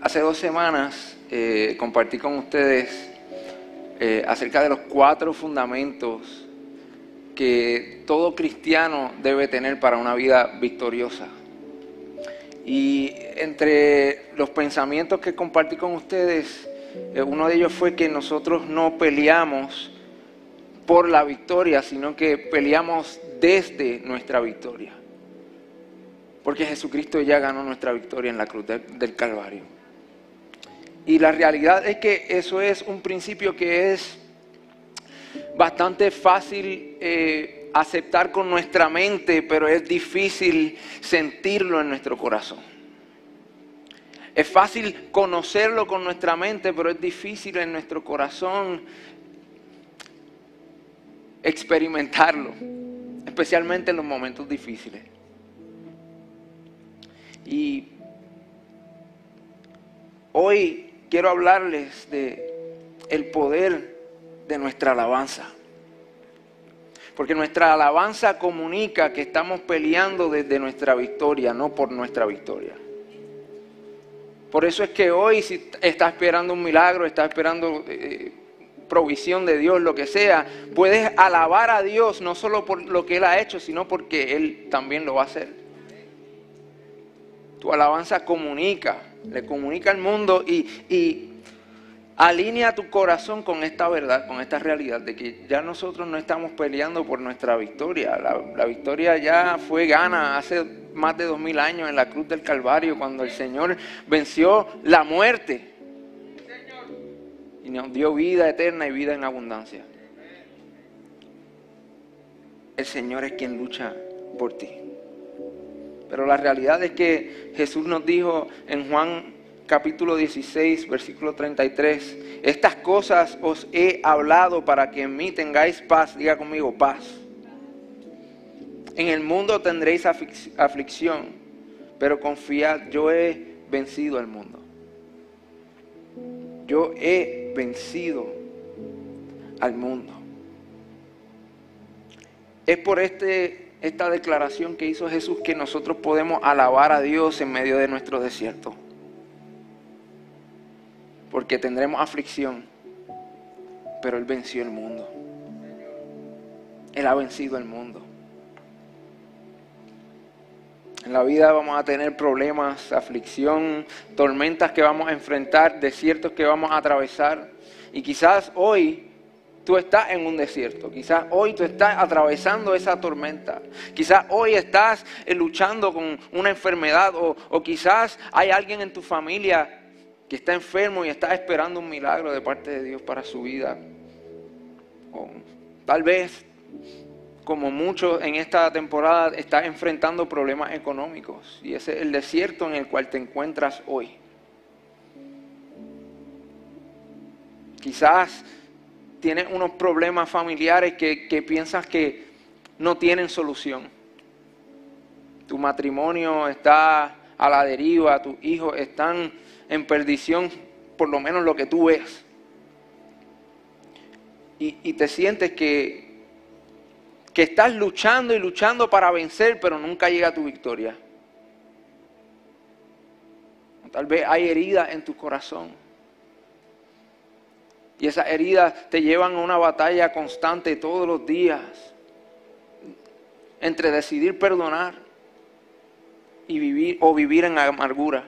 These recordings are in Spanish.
Hace dos semanas eh, compartí con ustedes eh, acerca de los cuatro fundamentos que todo cristiano debe tener para una vida victoriosa. Y entre los pensamientos que compartí con ustedes, eh, uno de ellos fue que nosotros no peleamos por la victoria, sino que peleamos desde nuestra victoria. Porque Jesucristo ya ganó nuestra victoria en la cruz del Calvario. Y la realidad es que eso es un principio que es bastante fácil eh, aceptar con nuestra mente, pero es difícil sentirlo en nuestro corazón. Es fácil conocerlo con nuestra mente, pero es difícil en nuestro corazón experimentarlo, especialmente en los momentos difíciles. Y hoy quiero hablarles de el poder de nuestra alabanza. Porque nuestra alabanza comunica que estamos peleando desde nuestra victoria, no por nuestra victoria. Por eso es que hoy si estás esperando un milagro, estás esperando eh, provisión de Dios, lo que sea, puedes alabar a Dios no solo por lo que Él ha hecho, sino porque Él también lo va a hacer. Tu alabanza comunica le comunica al mundo y, alinea tu corazón con esta verdad, con esta realidad de que ya nosotros no estamos peleando por nuestra victoria. La, victoria ya fue gana hace más de dos mil años en la cruz del Calvario, cuando el Señor venció la muerte y nos dio vida eterna y vida en abundancia. El Señor es quien lucha por ti. Pero la realidad es que Jesús nos dijo en Juan capítulo 16, versículo 33, estas cosas os he hablado para que en mí tengáis paz. Diga conmigo, paz. En el mundo tendréis aflicción, pero confiad, yo he vencido al mundo. Yo he vencido al mundo. Es por este esta declaración que hizo Jesús que nosotros podemos alabar a Dios en medio de nuestro desierto. Porque tendremos aflicción, pero Él venció el mundo. Él ha vencido el mundo. En la vida vamos a tener problemas, aflicción, tormentas que vamos a enfrentar, desiertos que vamos a atravesar. Y quizás hoy tú estás en un desierto, quizás hoy tú estás atravesando esa tormenta, quizás hoy estás eh, luchando con una enfermedad o, quizás hay alguien en tu familia que está enfermo y está esperando un milagro de parte de Dios para su vida. O tal vez, como muchos en esta temporada, estás enfrentando problemas económicos y ese es el desierto en el cual te encuentras hoy. Quizás tienes unos problemas familiares que, piensas que no tienen solución. Tu matrimonio está a la deriva, tus hijos están en perdición, por lo menos lo que tú ves. Y, te sientes que, que estás luchando y luchando para vencer, pero nunca llega tu victoria. Tal vez hay heridas en tu corazón y esas heridas te llevan a una batalla constante todos los días entre decidir perdonar y vivir o vivir en amargura.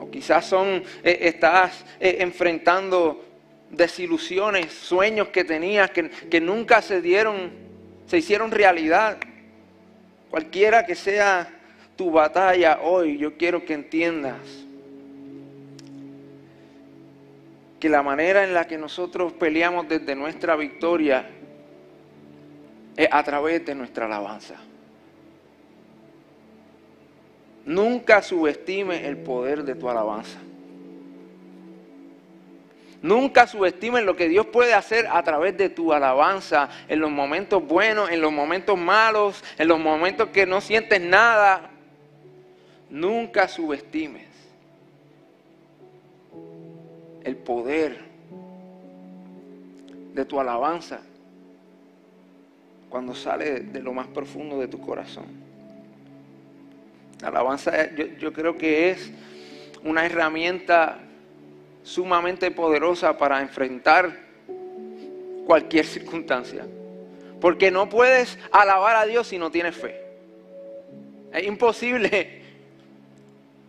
O quizás son eh, estás eh, enfrentando desilusiones, sueños que tenías que, que nunca se dieron, se hicieron realidad. Cualquiera que sea tu batalla hoy, yo quiero que entiendas que la manera en la que nosotros peleamos desde nuestra victoria es a través de nuestra alabanza. Nunca subestime el poder de tu alabanza. Nunca subestimes lo que Dios puede hacer a través de tu alabanza en los momentos buenos, en los momentos malos, en los momentos que no sientes nada. Nunca subestimes el poder de tu alabanza cuando sale de lo más profundo de tu corazón. La alabanza yo, yo creo que es una herramienta sumamente poderosa para enfrentar cualquier circunstancia. Porque no puedes alabar a Dios si no tienes fe. Es imposible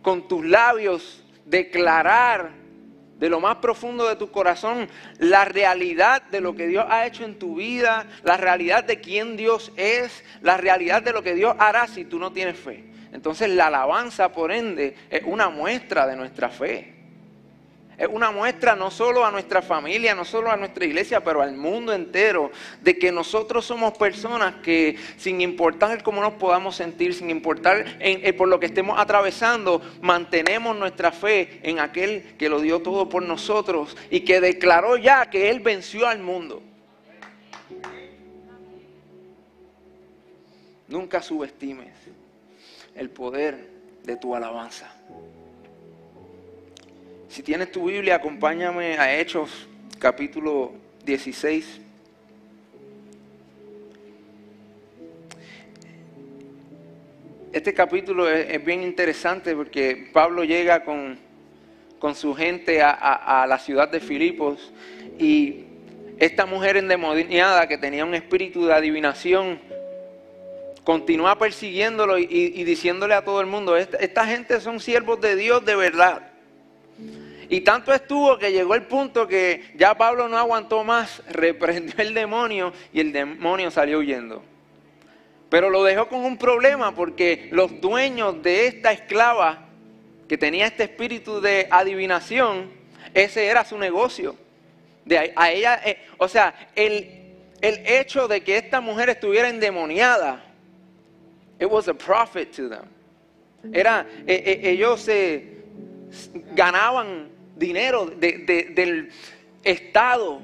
con tus labios declarar de lo más profundo de tu corazón la realidad de lo que Dios ha hecho en tu vida, la realidad de quién Dios es, la realidad de lo que Dios hará si tú no tienes fe. Entonces la alabanza, por ende, es una muestra de nuestra fe es una muestra no solo a nuestra familia, no solo a nuestra iglesia, pero al mundo entero, de que nosotros somos personas que sin importar cómo nos podamos sentir, sin importar eh, por lo que estemos atravesando, mantenemos nuestra fe en aquel que lo dio todo por nosotros y que declaró ya que Él venció al mundo. Nunca subestimes el poder de tu alabanza. Si tienes tu Biblia, acompáñame a Hechos capítulo 16. Este capítulo es, bien interesante porque Pablo llega con, su gente a, la ciudad de Filipos y esta mujer endemoniada que tenía un espíritu de adivinación continúa persiguiéndolo y, diciéndole a todo el mundo, esta gente son siervos de Dios de verdad. Y tanto estuvo que llegó el punto que ya Pablo no aguantó más, reprendió el demonio y el demonio salió huyendo. Pero lo dejó con un problema porque los dueños de esta esclava que tenía este espíritu de adivinación, ese era su negocio. De a, ella, eh, o sea, el, el hecho de que esta mujer estuviera endemoniada, it was a profit to them. Era, eh, eh, ellos se ganaban dinero del estado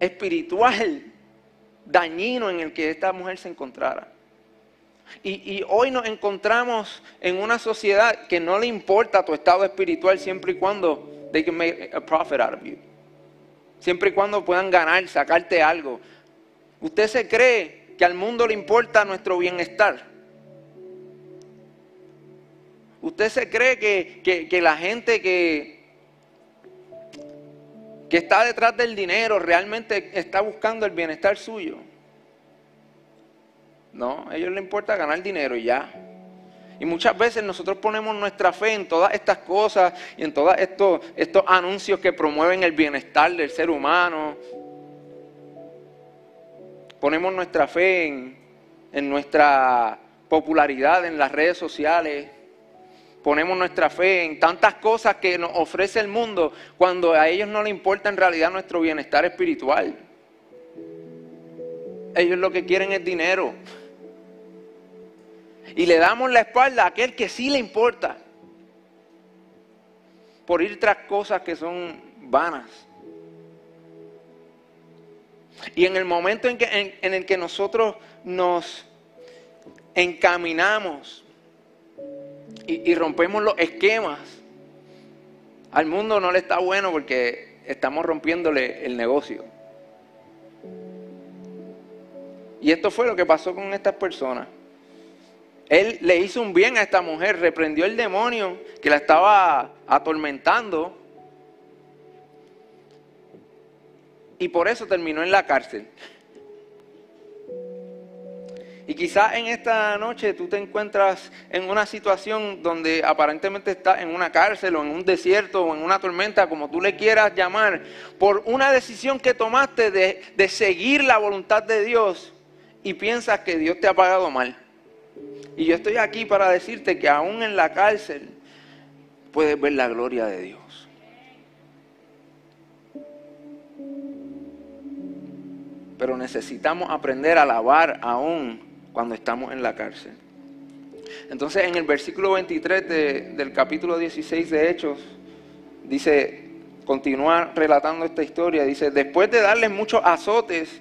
espiritual dañino en el que esta mujer se encontrara. Y, hoy nos encontramos en una sociedad que no le importa tu estado espiritual siempre y cuando they can make a profit out of you. Siempre y cuando puedan ganar, sacarte algo. ¿Usted se cree que al mundo le importa nuestro bienestar? ¿Usted se cree que, la gente que, que está detrás del dinero realmente está buscando el bienestar suyo? No, a ellos les importa ganar dinero y ya. Y muchas veces nosotros ponemos nuestra fe en todas estas cosas y en todos estos, estos anuncios que promueven el bienestar del ser humano. Ponemos nuestra fe en, en nuestra popularidad en las redes sociales ponemos nuestra fe en tantas cosas que nos ofrece el mundo cuando a ellos no les importa en realidad nuestro bienestar espiritual. Ellos lo que quieren es dinero. Y le damos la espalda a aquel que sí le importa. Por ir tras cosas que son vanas. Y en el momento en, que, en el que nosotros nos encaminamos y, rompemos los esquemas. Al mundo no le está bueno porque estamos rompiéndole el negocio. Y esto fue lo que pasó con estas personas. Él le hizo un bien a esta mujer, reprendió el demonio que la estaba atormentando. Y por eso terminó en la cárcel. Y quizás en esta noche tú te encuentras en una situación donde aparentemente estás en una cárcel o en un desierto o en una tormenta, como tú le quieras llamar, por una decisión que tomaste de, de seguir la voluntad de Dios y piensas que Dios te ha pagado mal. Y yo estoy aquí para decirte que aún en la cárcel puedes ver la gloria de Dios. Pero necesitamos aprender a alabar aún cuando estamos en la cárcel. Entonces en el versículo 23 del capítulo 16 de Hechos, dice, continúa relatando esta historia, dice, después de darles muchos azotes,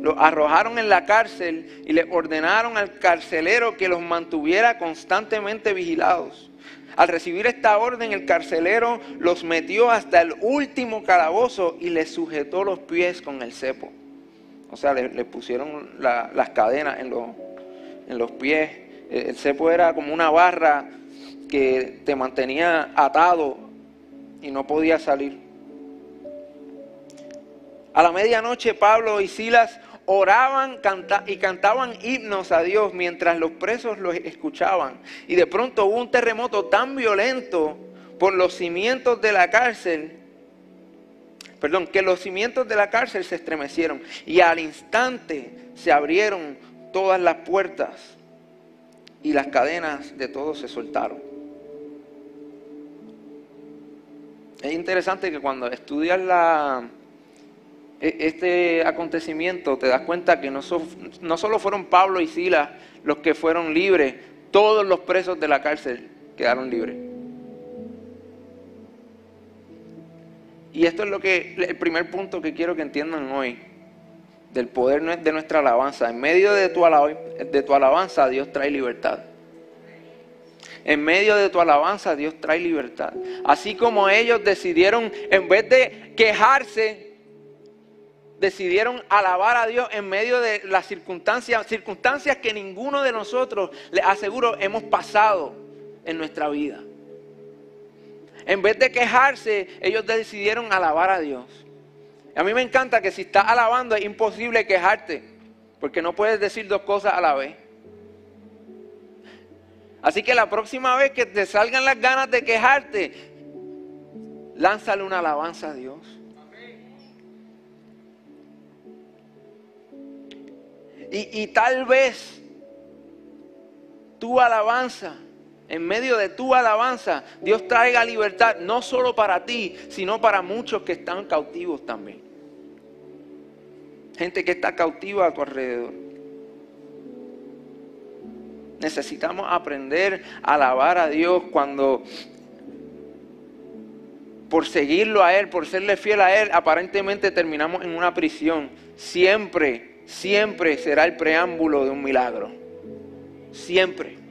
los arrojaron en la cárcel y le ordenaron al carcelero que los mantuviera constantemente vigilados. Al recibir esta orden, el carcelero los metió hasta el último calabozo y les sujetó los pies con el cepo. O sea, le, pusieron las cadenas en los, en los pies. Eh, el cepo era como una barra que te mantenía atado y no podía salir. A la medianoche Pablo y Silas oraban y cantaban himnos a Dios mientras los presos los escuchaban. Y de pronto hubo un terremoto tan violento por los cimientos de la cárcel, perdón, que los cimientos de la cárcel se estremecieron y al instante se abrieron todas las puertas y las cadenas de todos se soltaron. Es interesante que cuando estudias e, este acontecimiento te das cuenta que no, no solo fueron Pablo y Silas los que fueron libres, todos los presos de la cárcel quedaron libres. Y esto es lo que el primer punto que quiero que entiendan hoy del poder de nuestra alabanza. En medio de tu, de tu alabanza Dios trae libertad. En medio de tu alabanza Dios trae libertad. Así como ellos decidieron, en vez de quejarse, decidieron alabar a Dios en medio de las circunstancias, circunstancias que ninguno de nosotros, les aseguro, hemos pasado en nuestra vida. En vez de quejarse, ellos decidieron alabar a Dios. A mí me encanta que si estás alabando es imposible quejarte, porque no puedes decir dos cosas a la vez. Así que la próxima vez que te salgan las ganas de quejarte, lánzale una alabanza a Dios. Y, y tal vez tu alabanza, en medio de tu alabanza, Dios traiga libertad no solo para ti, sino para muchos que están cautivos también gente que está cautiva a tu alrededor. Necesitamos aprender a alabar a Dios cuando por seguirlo a Él, por serle fiel a Él, aparentemente terminamos en una prisión. Siempre, siempre será el preámbulo de un milagro. Siempre.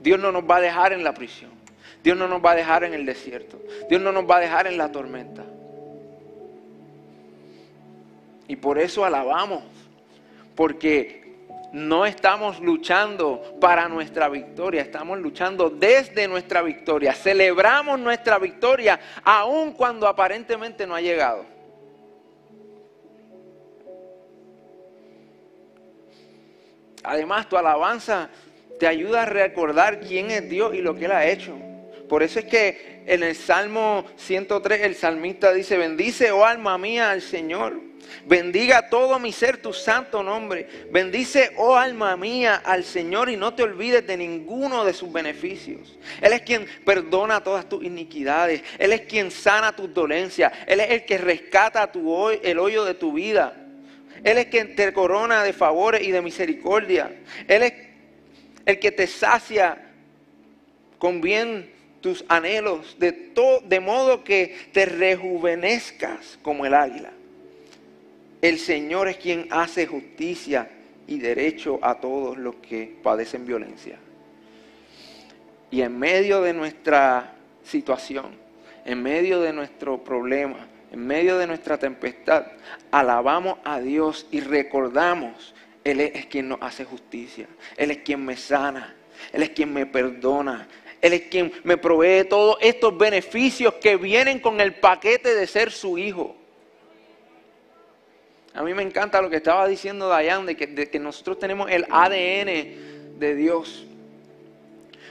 Dios no nos va a dejar en la prisión. Dios no nos va a dejar en el desierto. Dios no nos va a dejar en la tormenta. Y por eso alabamos, porque no estamos luchando para nuestra victoria, estamos luchando desde nuestra victoria. Celebramos nuestra victoria aun cuando aparentemente no ha llegado. Además, tu alabanza te ayuda a recordar quién es Dios y lo que Él ha hecho. Por eso es que en el Salmo 103 el salmista dice, bendice, oh alma mía, al Señor Bendiga todo mi ser tu santo nombre. Bendice, oh alma mía, al Señor y no te olvides de ninguno de sus beneficios. Él es quien perdona todas tus iniquidades. Él es quien sana tus dolencias. Él es el que rescata tu, el hoyo de tu vida. Él es quien te corona de favores y de misericordia. Él es el que te sacia con bien tus anhelos, de, de modo que te rejuvenezcas como el águila. El Señor es quien hace justicia y derecho a todos los que padecen violencia. Y en medio de nuestra situación, en medio de nuestro problema, en medio de nuestra tempestad, alabamos a Dios y recordamos, Él es quien nos hace justicia, Él es quien me sana, Él es quien me perdona, Él es quien me provee todos estos beneficios que vienen con el paquete de ser su hijo. A mí me encanta lo que estaba diciendo Dayan, de que, nosotros tenemos el ADN de Dios.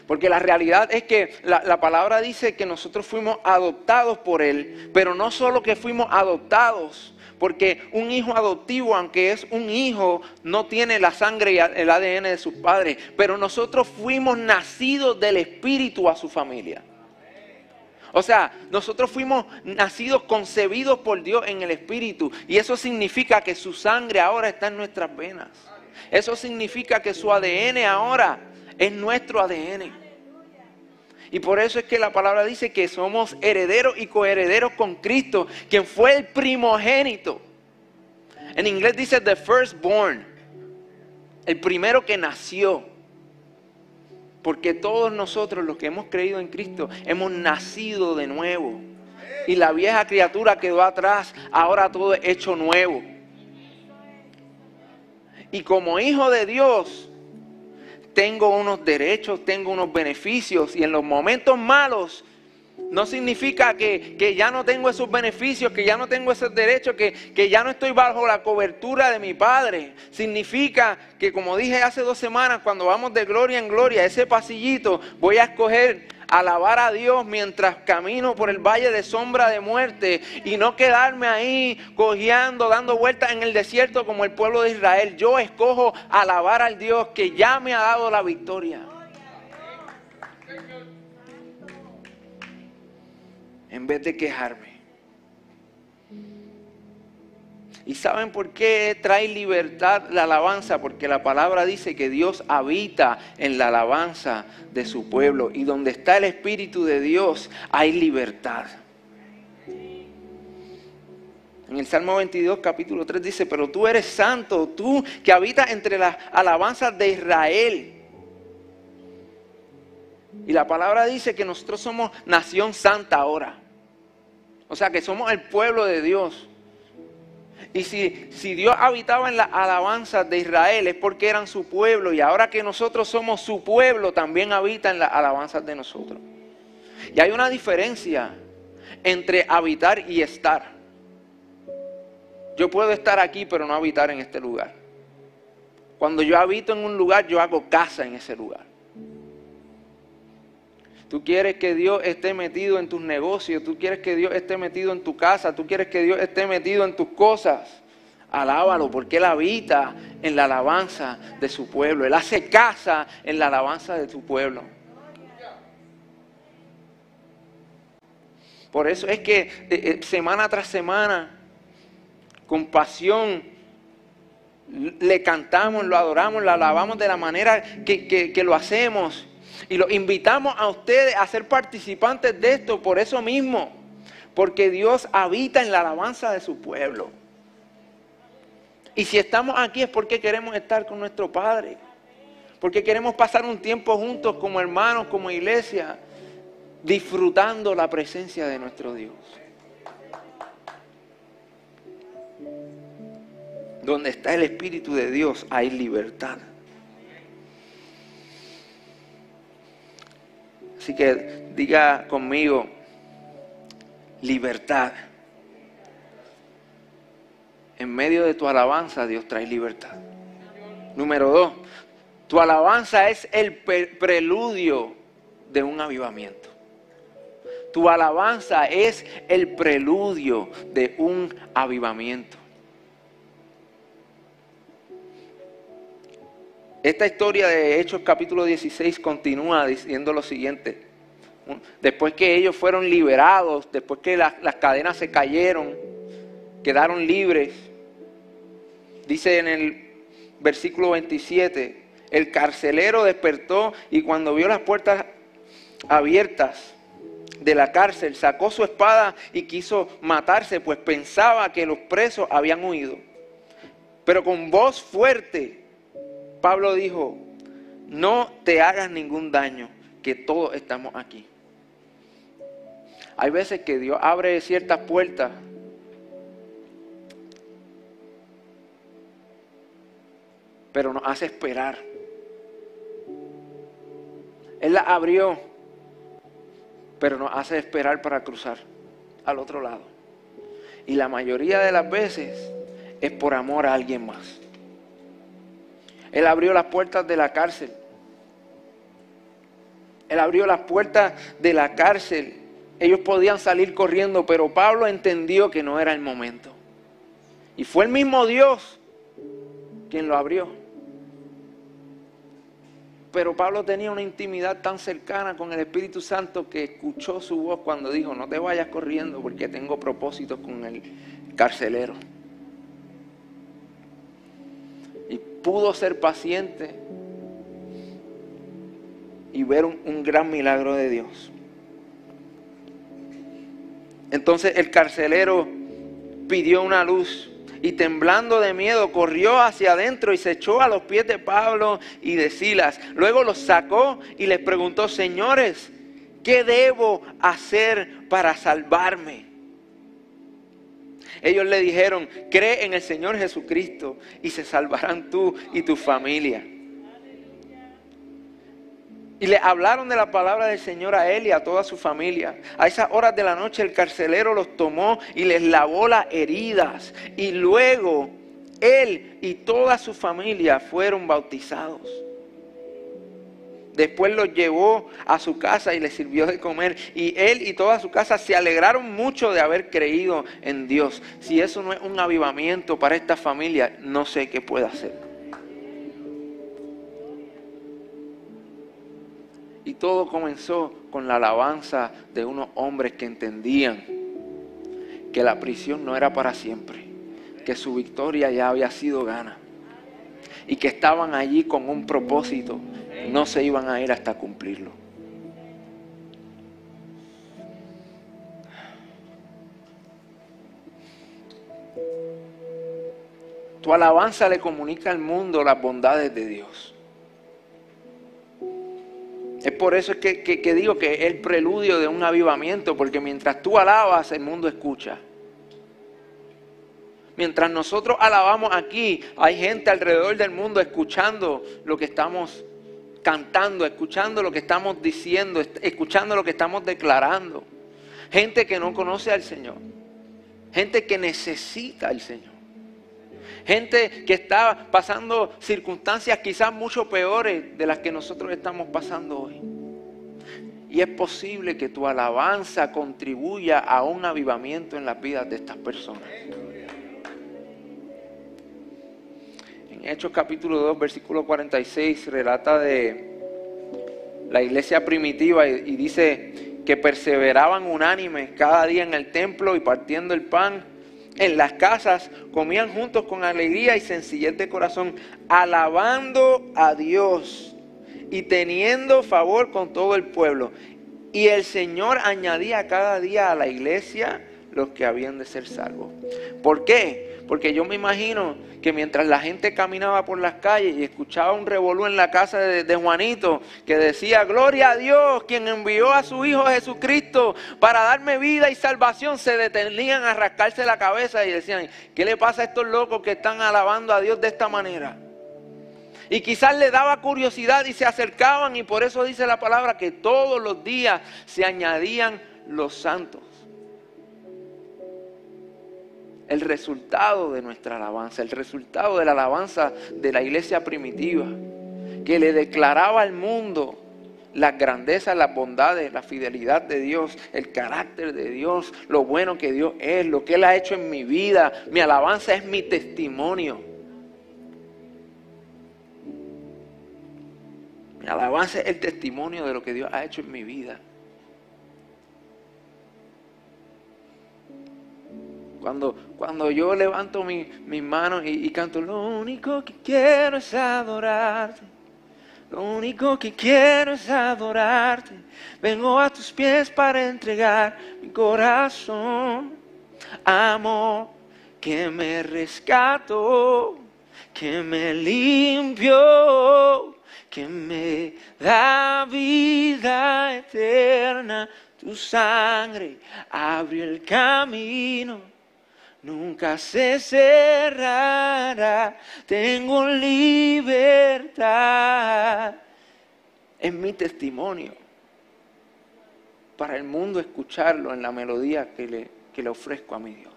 Porque la realidad es que la, la, palabra dice que nosotros fuimos adoptados por Él, pero no solo que fuimos adoptados, porque un hijo adoptivo, aunque es un hijo, no tiene la sangre y el ADN de sus padres, pero nosotros fuimos nacidos del Espíritu a su familia. O sea, nosotros fuimos nacidos, concebidos por Dios en el Espíritu. Y eso significa que su sangre ahora está en nuestras venas. Eso significa que su ADN ahora es nuestro ADN. Y por eso es que la palabra dice que somos herederos y coherederos con Cristo, quien fue el primogénito. En inglés dice the firstborn, el primero que nació. Porque todos nosotros los que hemos creído en Cristo hemos nacido de nuevo. Y la vieja criatura quedó atrás, ahora todo es hecho nuevo. Y como hijo de Dios, tengo unos derechos, tengo unos beneficios y en los momentos malos no significa que, ya no tengo esos beneficios, que ya no tengo esos derechos, que, que ya no estoy bajo la cobertura de mi Padre. Significa que, como dije hace dos semanas, cuando vamos de gloria en gloria, ese pasillito, voy a escoger alabar a Dios mientras camino por el valle de sombra de muerte y no quedarme ahí cojeando, dando vueltas en el desierto como el pueblo de Israel. Yo escojo alabar al Dios que ya me ha dado la victoria. en vez de quejarme. ¿Y saben por qué trae libertad la alabanza? Porque la palabra dice que Dios habita en la alabanza de su pueblo. Y donde está el Espíritu de Dios hay libertad. En el Salmo 22, capítulo 3 dice, pero tú eres santo, tú que habitas entre las alabanzas de Israel. Y la palabra dice que nosotros somos nación santa ahora. O sea que somos el pueblo de Dios. Y si, si Dios habitaba en la alabanza de Israel es porque eran su pueblo y ahora que nosotros somos su pueblo también habita en las alabanzas de nosotros. Y hay una diferencia entre habitar y estar. Yo puedo estar aquí pero no habitar en este lugar. Cuando yo habito en un lugar yo hago casa en ese lugar. Tú quieres que Dios esté metido en tus negocios, tú quieres que Dios esté metido en tu casa, tú quieres que Dios esté metido en tus cosas. Alábalo porque Él habita en la alabanza de su pueblo. Él hace casa en la alabanza de tu pueblo. Por eso es que eh, eh, semana tras semana, con pasión, le cantamos, lo adoramos, lo alabamos de la manera que, que lo hacemos. Y los invitamos a ustedes a ser participantes de esto por eso mismo, porque Dios habita en la alabanza de su pueblo. Y si estamos aquí es porque queremos estar con nuestro Padre, porque queremos pasar un tiempo juntos como hermanos, como iglesia, disfrutando la presencia de nuestro Dios. Donde está el Espíritu de Dios hay libertad. Así que diga conmigo, libertad. En medio de tu alabanza Dios trae libertad. Número dos, tu alabanza es el preludio de un avivamiento. Tu alabanza es el preludio de un avivamiento. Esta historia de Hechos capítulo 16 continúa diciendo lo siguiente. Después que ellos fueron liberados, después que las, cadenas se cayeron, quedaron libres, dice en el versículo 27, el carcelero despertó y cuando vio las puertas abiertas de la cárcel, sacó su espada y quiso matarse, pues pensaba que los presos habían huido. Pero con voz fuerte Pablo dijo, no te hagas ningún daño, que todos estamos aquí. Hay veces que Dios abre ciertas puertas pero nos hace esperar. Él la abrió, pero nos hace esperar para cruzar al otro lado. Y la mayoría de las veces es por amor a alguien más. Él abrió las puertas de la cárcel. Él abrió las puertas de la cárcel. Ellos podían salir corriendo, pero Pablo entendió que no era el momento. Y fue el mismo Dios quien lo abrió. Pero Pablo tenía una intimidad tan cercana con el Espíritu Santo que escuchó su voz cuando dijo, no te vayas corriendo porque tengo propósitos con el carcelero. Pudo ser paciente y ver un, gran milagro de Dios. Entonces el carcelero pidió una luz y temblando de miedo corrió hacia adentro y se echó a los pies de Pablo y de Silas. Luego los sacó y les preguntó, señores, ¿qué debo hacer para salvarme? Ellos le dijeron, cree en el Señor Jesucristo y se salvarán tú y tu familia. Y le hablaron de la palabra del Señor a él y a toda su familia. A esas horas de la noche el carcelero los tomó y les lavó las heridas. Y luego él y toda su familia fueron bautizados. Después los llevó a su casa y les sirvió de comer. Y él y toda su casa se alegraron mucho de haber creído en Dios. Si eso no es un avivamiento para esta familia, no sé qué puede hacer. Y todo comenzó con la alabanza de unos hombres que entendían que la prisión no era para siempre, que su victoria ya había sido gana y que estaban allí con un propósito, no se iban a ir hasta cumplirlo. Tu alabanza le comunica al mundo las bondades de Dios. Es por eso que, digo que es el preludio de un avivamiento, porque mientras tú alabas, el mundo escucha. Mientras nosotros alabamos aquí, hay gente alrededor del mundo escuchando lo que estamos cantando, escuchando lo que estamos diciendo, escuchando lo que estamos declarando. Gente que no conoce al Señor. Gente que necesita al Señor. Gente que está pasando circunstancias quizás mucho peores de las que nosotros estamos pasando hoy. Y es posible que tu alabanza contribuya a un avivamiento en las vidas de estas personas. En Hechos capítulo 2, versículo 46, relata de la iglesia primitiva y, dice que perseveraban unánimes cada día en el templo y partiendo el pan en las casas, comían juntos con alegría y sencillez de corazón, alabando a Dios y teniendo favor con todo el pueblo. Y el Señor añadía cada día a la iglesia los que habían de ser salvos. ¿Por qué? Porque yo me imagino que mientras la gente caminaba por las calles y escuchaba un revolú en la casa de, Juanito que decía, gloria a Dios, quien envió a su Hijo Jesucristo para darme vida y salvación, se detenían a rascarse la cabeza y decían, ¿qué le pasa a estos locos que están alabando a Dios de esta manera? Y quizás le daba curiosidad y se acercaban y por eso dice la palabra que todos los días se añadían los santos el resultado de nuestra alabanza, el resultado de la alabanza de la iglesia primitiva, que le declaraba al mundo las grandezas, las bondades, la fidelidad de Dios, el carácter de Dios, lo bueno que Dios es, lo que Él ha hecho en mi vida. Mi alabanza es mi testimonio. Mi alabanza es el testimonio de lo que Dios ha hecho en mi vida. Cuando, cuando yo levanto mis manos y, canto, lo único que quiero es adorarte. Lo único que quiero es adorarte. Vengo a tus pies para entregar mi corazón. Amor que me rescato, que me limpio, que me da vida eterna. Tu sangre abrió el camino nunca se cerrará. Tengo libertad. Es mi testimonio para el mundo escucharlo en la melodía que le, que le ofrezco a mi Dios.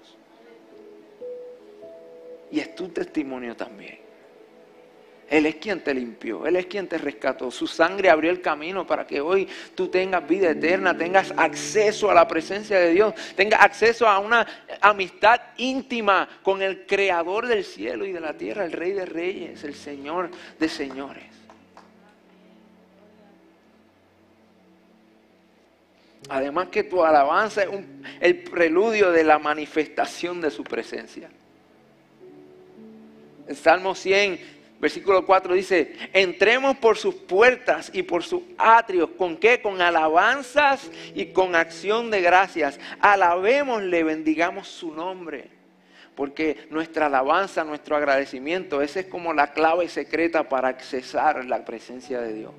Y es tu testimonio también. Él es quien te limpió, Él es quien te rescató. Su sangre abrió el camino para que hoy tú tengas vida eterna, tengas acceso a la presencia de Dios, tengas acceso a una amistad íntima con el Creador del cielo y de la tierra, el Rey de Reyes, el Señor de Señores. Además que tu alabanza es el preludio de la manifestación de su presencia. El Salmo 100 Versículo 4 dice, entremos por sus puertas y por sus atrios. ¿Con qué? Con alabanzas y con acción de gracias. Alabémosle, bendigamos su nombre. Porque nuestra alabanza, nuestro agradecimiento, esa es como la clave secreta para accesar la presencia de Dios.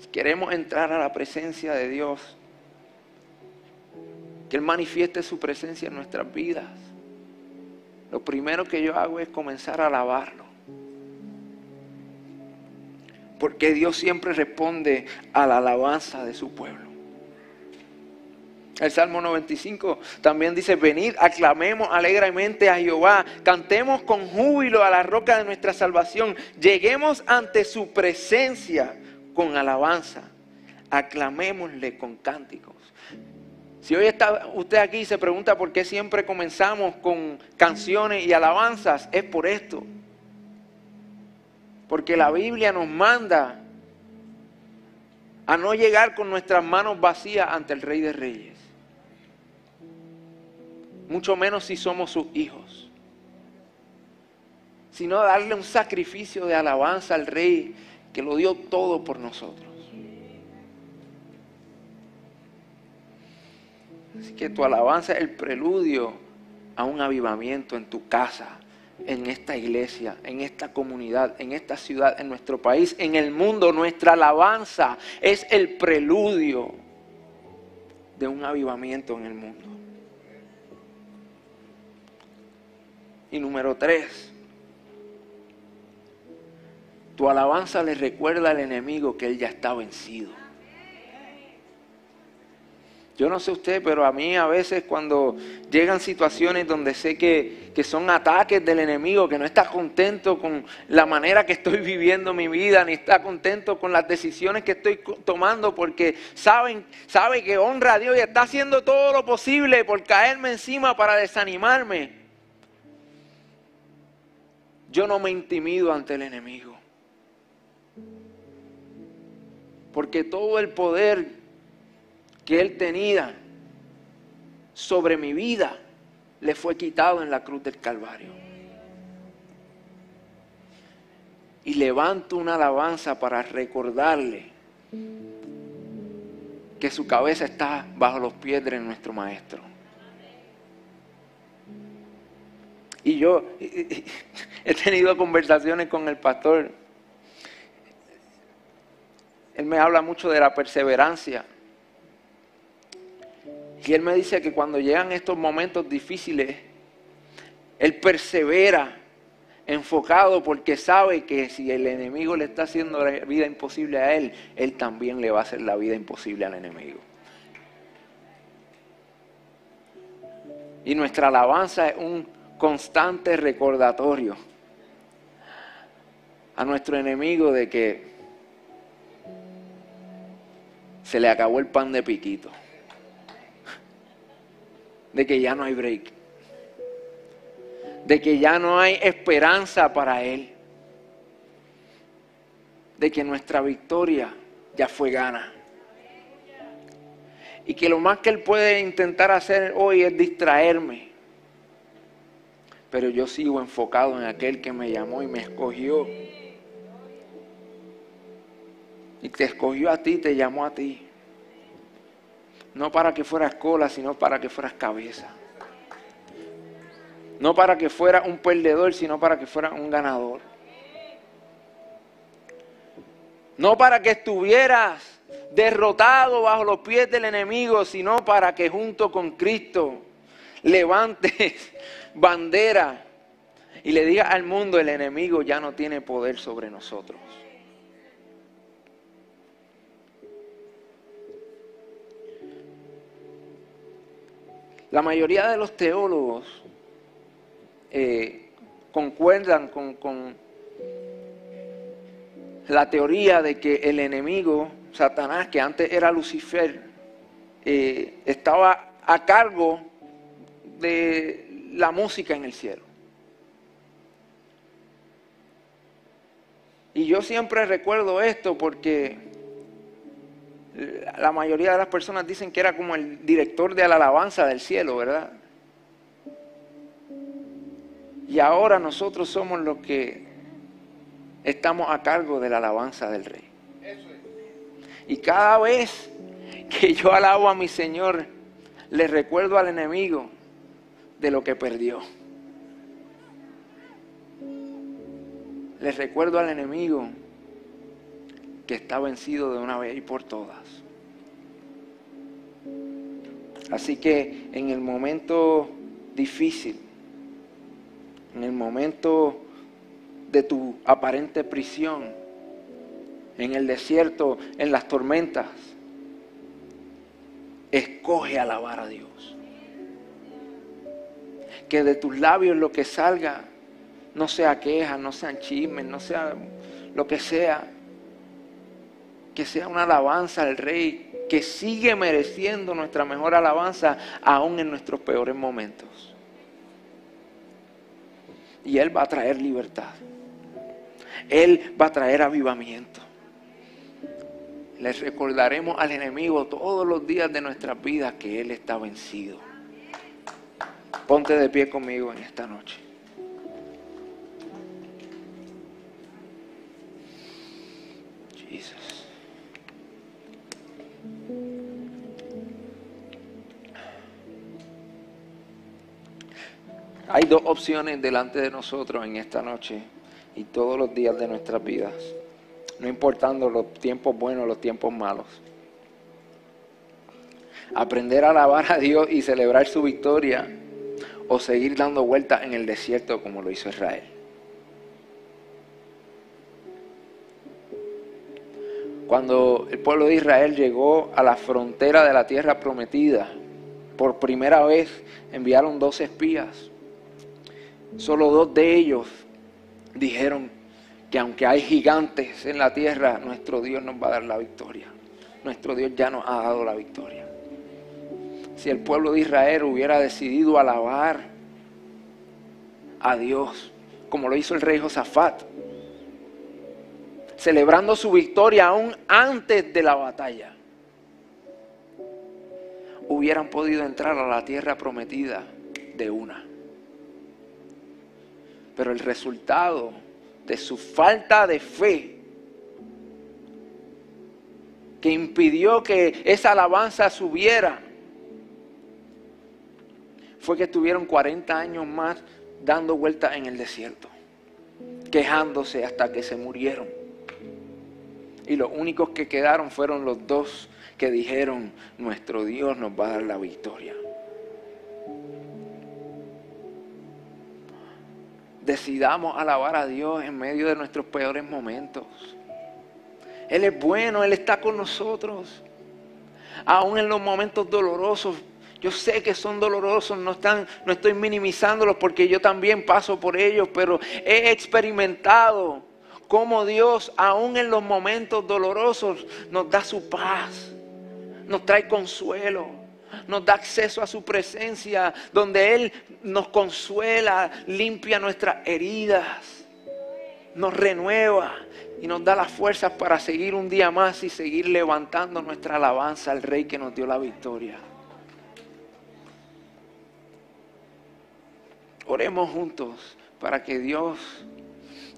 Si queremos entrar a la presencia de Dios, que Él manifieste su presencia en nuestras vidas lo primero que yo hago es comenzar a alabarlo. porque Dios siempre responde a la alabanza de su pueblo. El Salmo 95 también dice, venid, aclamemos alegremente a Jehová, cantemos con júbilo a la roca de nuestra salvación, lleguemos ante su presencia con alabanza, aclamémosle con cánticos. Si hoy está usted aquí y se pregunta por qué siempre comenzamos con canciones y alabanzas, es por esto. Porque la Biblia nos manda a no llegar con nuestras manos vacías ante el Rey de Reyes. Mucho menos si somos sus hijos. Sino darle un sacrificio de alabanza al Rey que lo dio todo por nosotros. Así que tu alabanza es el preludio a un avivamiento en tu casa, en esta iglesia, en esta comunidad, en esta ciudad, en nuestro país, en el mundo. Nuestra alabanza es el preludio de un avivamiento en el mundo. Y número tres, tu alabanza le recuerda al enemigo que él ya está vencido. Yo no sé usted, pero a mí a veces cuando llegan situaciones donde sé que, son ataques del enemigo, que no está contento con la manera que estoy viviendo mi vida, ni está contento con las decisiones que estoy tomando, porque saben, sabe que honra a Dios y está haciendo todo lo posible por caerme encima para desanimarme. Yo no me intimido ante el enemigo. Porque todo el poder que él tenía sobre mi vida le fue quitado en la cruz del Calvario. Y levanto una alabanza para recordarle que su cabeza está bajo los pies de nuestro Maestro. Y yo he tenido conversaciones con el pastor. Él me habla mucho de la perseverancia. Y él me dice que cuando llegan estos momentos difíciles, él persevera enfocado porque sabe que si el enemigo le está haciendo la vida imposible a él, él también le va a hacer la vida imposible al enemigo. Y nuestra alabanza es un constante recordatorio a nuestro enemigo de que se le acabó el pan de piquito de que ya no hay break, de que ya no hay esperanza para Él, de que nuestra victoria ya fue gana. Y que lo más que Él puede intentar hacer hoy es distraerme. Pero yo sigo enfocado en aquel que me llamó y me escogió. Y te escogió a ti, te llamó a ti. No para que fueras cola, sino para que fueras cabeza. No para que fueras un perdedor, sino para que fueras un ganador. No para que estuvieras derrotado bajo los pies del enemigo, sino para que junto con Cristo levantes bandera y le digas al mundo, el enemigo ya no tiene poder sobre nosotros. La mayoría de los teólogos eh, concuerdan con, la teoría de que el enemigo, Satanás, que antes era Lucifer, eh, estaba a cargo de la música en el cielo. Y yo siempre recuerdo esto porque la mayoría de las personas dicen que era como el director de la alabanza del cielo, ¿verdad? Y ahora nosotros somos los que estamos a cargo de la alabanza del rey. Y cada vez que yo alabo a mi Señor, le recuerdo al enemigo de lo que perdió. Le recuerdo al enemigo está vencido de una vez y por todas. Así que en el momento difícil, en el momento de tu aparente prisión, en el desierto, en las tormentas. Escoge alabar a Dios. Que de tus labios lo que salga no sea queja, no sean chismes, no sea lo que sea. Que sea una alabanza al Rey que sigue mereciendo nuestra mejor alabanza aún en nuestros peores momentos. Y Él va a traer libertad. Él va a traer avivamiento. Les recordaremos al enemigo todos los días de nuestras vidas que Él está vencido. Ponte de pie conmigo en esta noche. Hay dos opciones delante de nosotros en esta noche y todos los días de nuestras vidas no importando los tiempos buenos o los tiempos malos. Aprender a alabar a Dios y celebrar su victoria o seguir dando vueltas en el desierto como lo hizo Israel. Cuando el pueblo de Israel llegó a la frontera de la tierra prometida, por primera vez enviaron dos espías. Solo dos de ellos dijeron, que aunque hay gigantes en la tierra, nuestro Dios nos va a dar la victoria. Nuestro Dios ya nos ha dado la victoria. Si el pueblo de Israel hubiera decidido alabar a Dios, como lo hizo el rey Josafat, celebrando su victoria aún antes de la batalla, hubieran podido entrar a la tierra prometida de una. Pero el resultado de su falta de fe que impidió que esa alabanza subiera fue que estuvieron 40 años más dando vueltas en el desierto, quejándose hasta que se murieron. Y los únicos que quedaron fueron los dos que dijeron, nuestro Dios nos va a dar la victoria. Decidamos alabar a Dios en medio de nuestros peores momentos. Él es bueno, Él está con nosotros. Aún en los momentos dolorosos, yo sé que son dolorosos, no, están, no estoy minimizándolos porque yo también paso por ellos, pero he experimentado cómo Dios, aún en los momentos dolorosos, nos da su paz, nos trae consuelo nos da acceso a su presencia, donde Él nos consuela, limpia nuestras heridas, nos renueva y nos da las fuerzas para seguir un día más y seguir levantando nuestra alabanza al Rey que nos dio la victoria. Oremos juntos para que Dios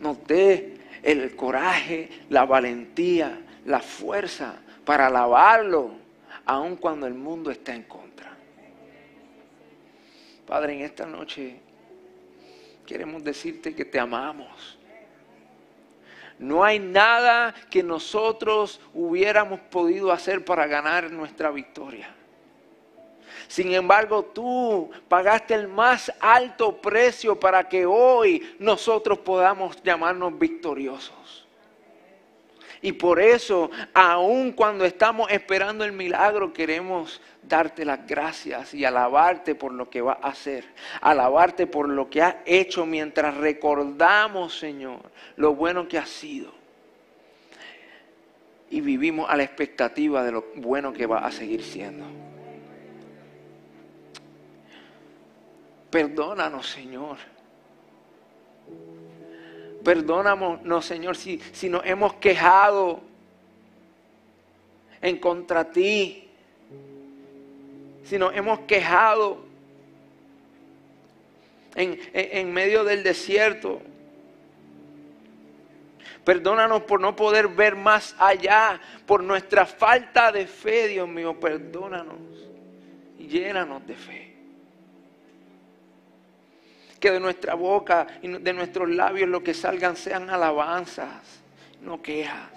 nos dé el coraje, la valentía, la fuerza para alabarlo aun cuando el mundo está en contra. Padre, en esta noche queremos decirte que te amamos. No hay nada que nosotros hubiéramos podido hacer para ganar nuestra victoria. Sin embargo, tú pagaste el más alto precio para que hoy nosotros podamos llamarnos victoriosos. Y por eso, aun cuando estamos esperando el milagro, queremos darte las gracias y alabarte por lo que va a hacer. Alabarte por lo que has hecho mientras recordamos, Señor, lo bueno que ha sido. Y vivimos a la expectativa de lo bueno que va a seguir siendo. Perdónanos, Señor Perdónanos, Señor, si, si nos hemos quejado en contra ti. Si nos hemos quejado en, en medio del desierto. Perdónanos por no poder ver más allá, por nuestra falta de fe, Dios mío, perdónanos y llénanos de fe que de nuestra boca y de nuestros labios lo que salgan sean alabanzas, no quejas.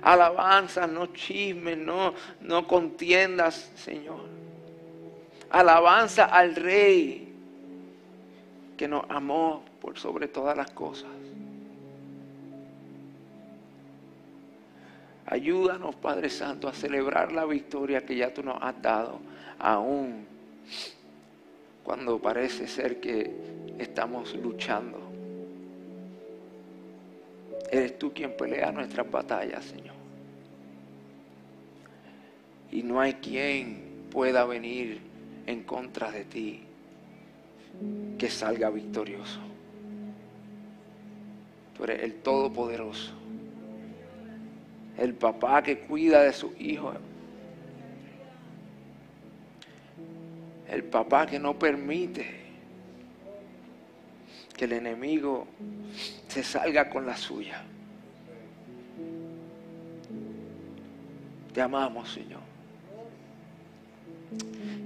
Alabanzas, no chismes, no, no contiendas, Señor. Alabanza al Rey que nos amó por sobre todas las cosas. Ayúdanos, Padre Santo, a celebrar la victoria que ya tú nos has dado, aún cuando parece ser que estamos luchando. Eres tú quien pelea nuestras batallas, Señor. Y no hay quien pueda venir en contra de ti que salga victorioso. Tú eres el Todopoderoso, el papá que cuida de sus hijos, el papá que no permite que el enemigo se salga con la suya. Te amamos, Señor.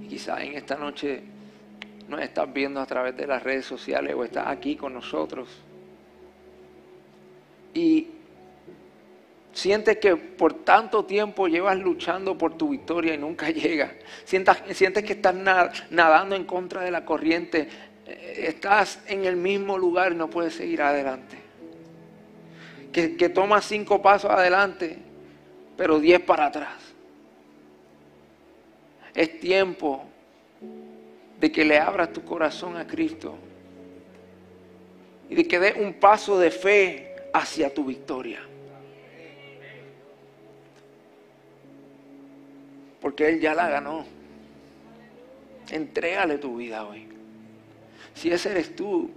Y quizás en esta noche nos estás viendo a través de las redes sociales o estás aquí con nosotros. Y sientes que por tanto tiempo llevas luchando por tu victoria y nunca llega. Sientes, que estás nadando en contra de la corriente. Eh, estás en el mismo lugar y no puedes seguir adelante. Que, que tomas cinco pasos adelante, pero diez para atrás. Es tiempo de que le abras tu corazón a Cristo y de que dé un paso de fe hacia tu victoria. Porque Él ya la ganó. Entrégale tu vida hoy. Si ese eres tú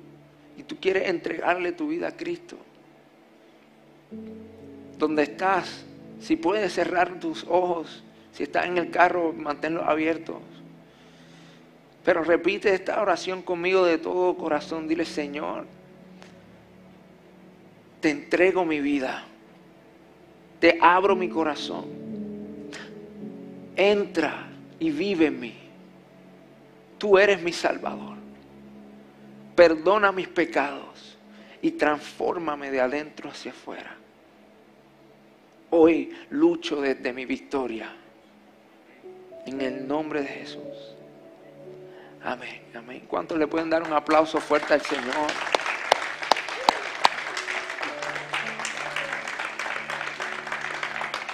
y tú quieres entregarle tu vida a Cristo, donde estás, si puedes cerrar tus ojos, si estás en el carro, manténlos abiertos. Pero repite esta oración conmigo de todo corazón. Dile, Señor, te entrego mi vida. Te abro mi corazón. Entra y vive en mí. Tú eres mi Salvador. Perdona mis pecados y transfórmame de adentro hacia afuera. Hoy lucho desde mi victoria. En el nombre de Jesús. Amén, amén. ¿Cuántos le pueden dar un aplauso fuerte al Señor?